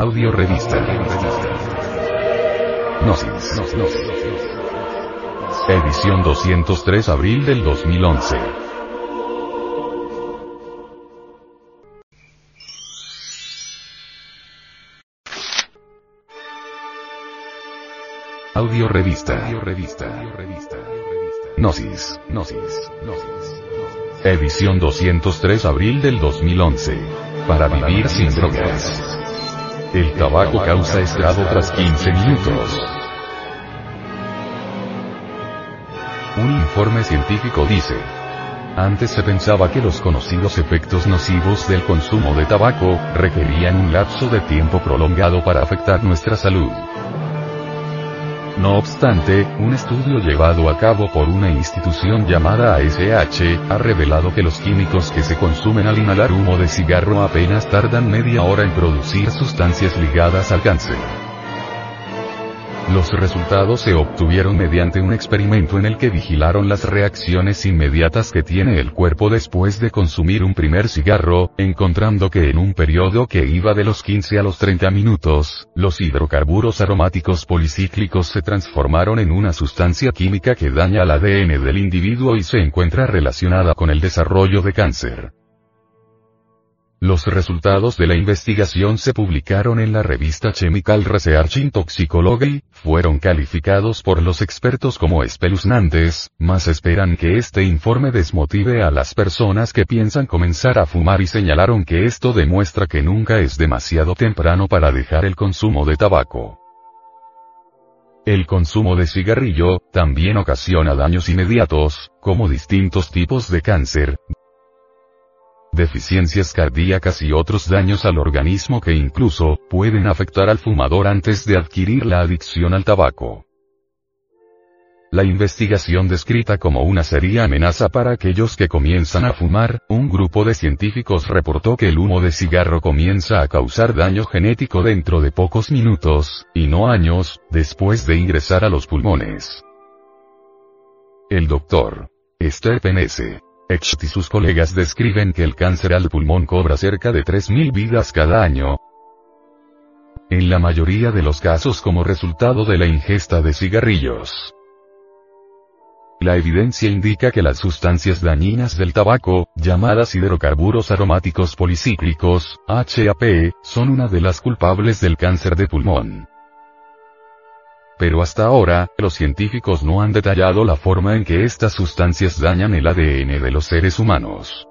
Audio revista. Gnosis. Edición 203 abril del 2011. Audio revista. Gnosis. Edición 203 abril del 2011. Para vivir sin drogas. El tabaco causa estrado tras 15 minutos. Un informe científico dice. Antes se pensaba que los conocidos efectos nocivos del consumo de tabaco requerían un lapso de tiempo prolongado para afectar nuestra salud. No obstante, un estudio llevado a cabo por una institución llamada ASH, ha revelado que los químicos que se consumen al inhalar humo de cigarro apenas tardan media hora en producir sustancias ligadas al cáncer. Los resultados se obtuvieron mediante un experimento en el que vigilaron las reacciones inmediatas que tiene el cuerpo después de consumir un primer cigarro, encontrando que en un periodo que iba de los 15 a los 30 minutos, los hidrocarburos aromáticos policíclicos se transformaron en una sustancia química que daña al ADN del individuo y se encuentra relacionada con el desarrollo de cáncer. Los resultados de la investigación se publicaron en la revista Chemical Research in Toxicology, fueron calificados por los expertos como espeluznantes, mas esperan que este informe desmotive a las personas que piensan comenzar a fumar y señalaron que esto demuestra que nunca es demasiado temprano para dejar el consumo de tabaco. El consumo de cigarrillo, también ocasiona daños inmediatos, como distintos tipos de cáncer, deficiencias cardíacas y otros daños al organismo que incluso, pueden afectar al fumador antes de adquirir la adicción al tabaco. La investigación descrita como una seria amenaza para aquellos que comienzan a fumar, un grupo de científicos reportó que el humo de cigarro comienza a causar daño genético dentro de pocos minutos, y no años, después de ingresar a los pulmones. El doctor Stephen S. Echt y sus colegas describen que el cáncer al pulmón cobra cerca de 3.000 vidas cada año. En la mayoría de los casos como resultado de la ingesta de cigarrillos. La evidencia indica que las sustancias dañinas del tabaco, llamadas hidrocarburos aromáticos policíclicos, HAP, son una de las culpables del cáncer de pulmón pero hasta ahora, los científicos no han detallado la forma en que estas sustancias dañan el ADN de los seres humanos.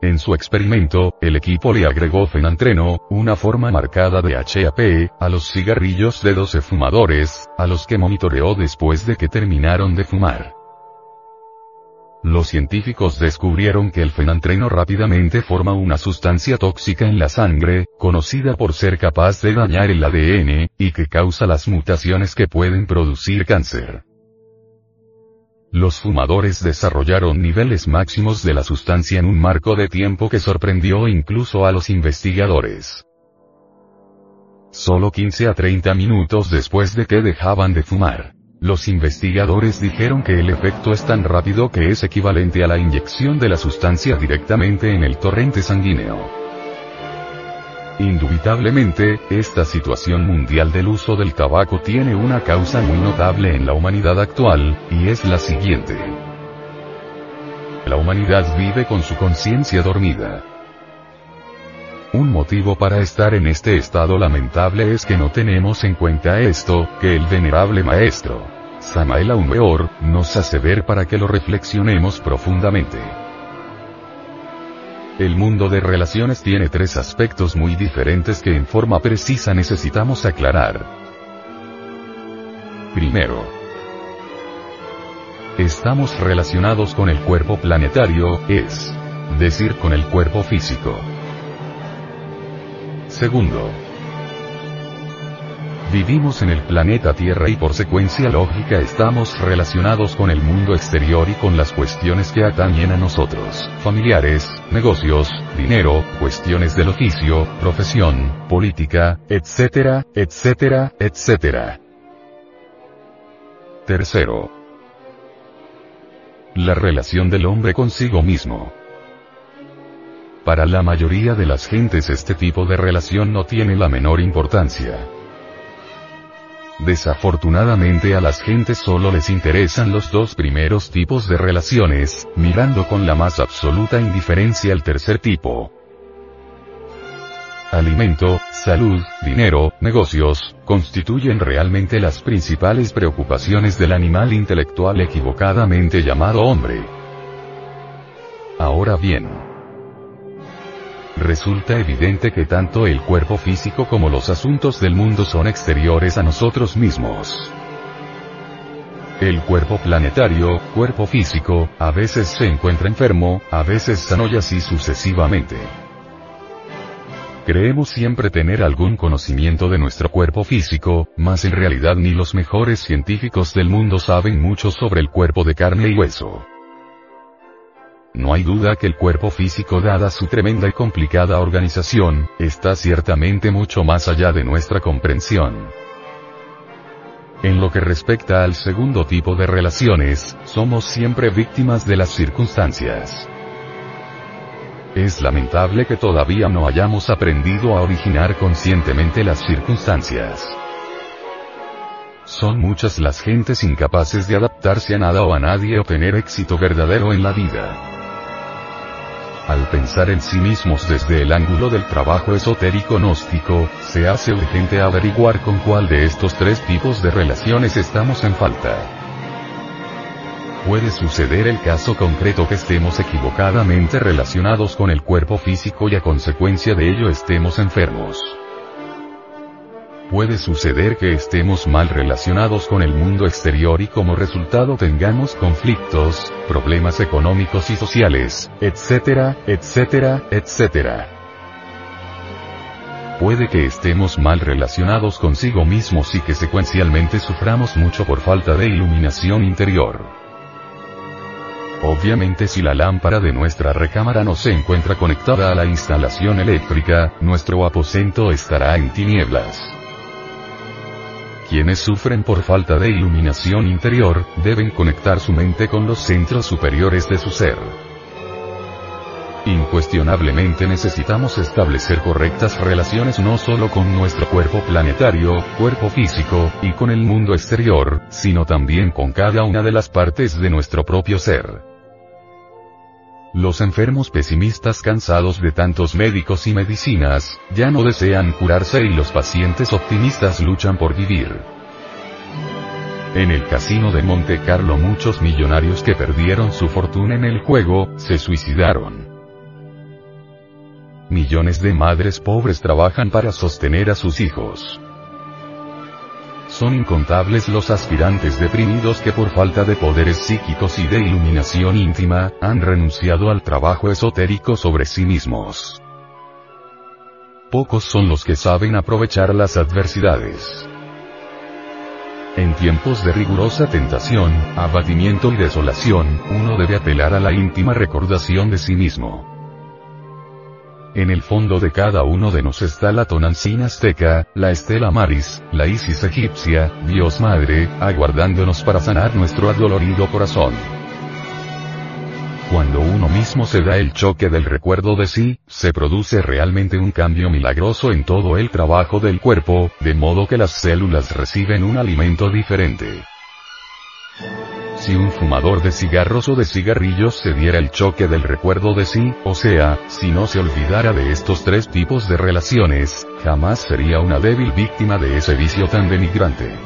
En su experimento, el equipo le agregó fenantreno, una forma marcada de HAP, a los cigarrillos de 12 fumadores, a los que monitoreó después de que terminaron de fumar. Los científicos descubrieron que el fenantreno rápidamente forma una sustancia tóxica en la sangre, conocida por ser capaz de dañar el ADN, y que causa las mutaciones que pueden producir cáncer. Los fumadores desarrollaron niveles máximos de la sustancia en un marco de tiempo que sorprendió incluso a los investigadores. Solo 15 a 30 minutos después de que dejaban de fumar. Los investigadores dijeron que el efecto es tan rápido que es equivalente a la inyección de la sustancia directamente en el torrente sanguíneo. Indubitablemente, esta situación mundial del uso del tabaco tiene una causa muy notable en la humanidad actual, y es la siguiente. La humanidad vive con su conciencia dormida. Un motivo para estar en este estado lamentable es que no tenemos en cuenta esto, que el venerable maestro, Samael Weor, nos hace ver para que lo reflexionemos profundamente. El mundo de relaciones tiene tres aspectos muy diferentes que en forma precisa necesitamos aclarar. Primero, estamos relacionados con el cuerpo planetario, es decir, con el cuerpo físico. Segundo. Vivimos en el planeta Tierra y por secuencia lógica estamos relacionados con el mundo exterior y con las cuestiones que atañen a nosotros, familiares, negocios, dinero, cuestiones del oficio, profesión, política, etcétera, etcétera, etcétera. Tercero. La relación del hombre consigo mismo. Para la mayoría de las gentes este tipo de relación no tiene la menor importancia. Desafortunadamente a las gentes solo les interesan los dos primeros tipos de relaciones, mirando con la más absoluta indiferencia el tercer tipo. Alimento, salud, dinero, negocios, constituyen realmente las principales preocupaciones del animal intelectual equivocadamente llamado hombre. Ahora bien, resulta evidente que tanto el cuerpo físico como los asuntos del mundo son exteriores a nosotros mismos. El cuerpo planetario, cuerpo físico, a veces se encuentra enfermo, a veces sano y así sucesivamente. Creemos siempre tener algún conocimiento de nuestro cuerpo físico, mas en realidad ni los mejores científicos del mundo saben mucho sobre el cuerpo de carne y hueso. No hay duda que el cuerpo físico dada su tremenda y complicada organización, está ciertamente mucho más allá de nuestra comprensión. En lo que respecta al segundo tipo de relaciones, somos siempre víctimas de las circunstancias. Es lamentable que todavía no hayamos aprendido a originar conscientemente las circunstancias. Son muchas las gentes incapaces de adaptarse a nada o a nadie o tener éxito verdadero en la vida. Al pensar en sí mismos desde el ángulo del trabajo esotérico gnóstico, se hace urgente averiguar con cuál de estos tres tipos de relaciones estamos en falta. Puede suceder el caso concreto que estemos equivocadamente relacionados con el cuerpo físico y a consecuencia de ello estemos enfermos. Puede suceder que estemos mal relacionados con el mundo exterior y como resultado tengamos conflictos, problemas económicos y sociales, etcétera, etcétera, etcétera. Puede que estemos mal relacionados consigo mismos y que secuencialmente suframos mucho por falta de iluminación interior. Obviamente si la lámpara de nuestra recámara no se encuentra conectada a la instalación eléctrica, nuestro aposento estará en tinieblas. Quienes sufren por falta de iluminación interior, deben conectar su mente con los centros superiores de su ser. Incuestionablemente necesitamos establecer correctas relaciones no solo con nuestro cuerpo planetario, cuerpo físico, y con el mundo exterior, sino también con cada una de las partes de nuestro propio ser. Los enfermos pesimistas cansados de tantos médicos y medicinas, ya no desean curarse y los pacientes optimistas luchan por vivir. En el casino de Monte Carlo muchos millonarios que perdieron su fortuna en el juego, se suicidaron. Millones de madres pobres trabajan para sostener a sus hijos. Son incontables los aspirantes deprimidos que por falta de poderes psíquicos y de iluminación íntima, han renunciado al trabajo esotérico sobre sí mismos. Pocos son los que saben aprovechar las adversidades. En tiempos de rigurosa tentación, abatimiento y desolación, uno debe apelar a la íntima recordación de sí mismo. En el fondo de cada uno de nos está la Tonancina azteca, la Estela Maris, la Isis egipcia, Dios Madre, aguardándonos para sanar nuestro adolorido corazón. Cuando uno mismo se da el choque del recuerdo de sí, se produce realmente un cambio milagroso en todo el trabajo del cuerpo, de modo que las células reciben un alimento diferente. Si un fumador de cigarros o de cigarrillos se diera el choque del recuerdo de sí, o sea, si no se olvidara de estos tres tipos de relaciones, jamás sería una débil víctima de ese vicio tan denigrante.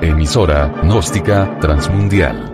Emisora, gnóstica, transmundial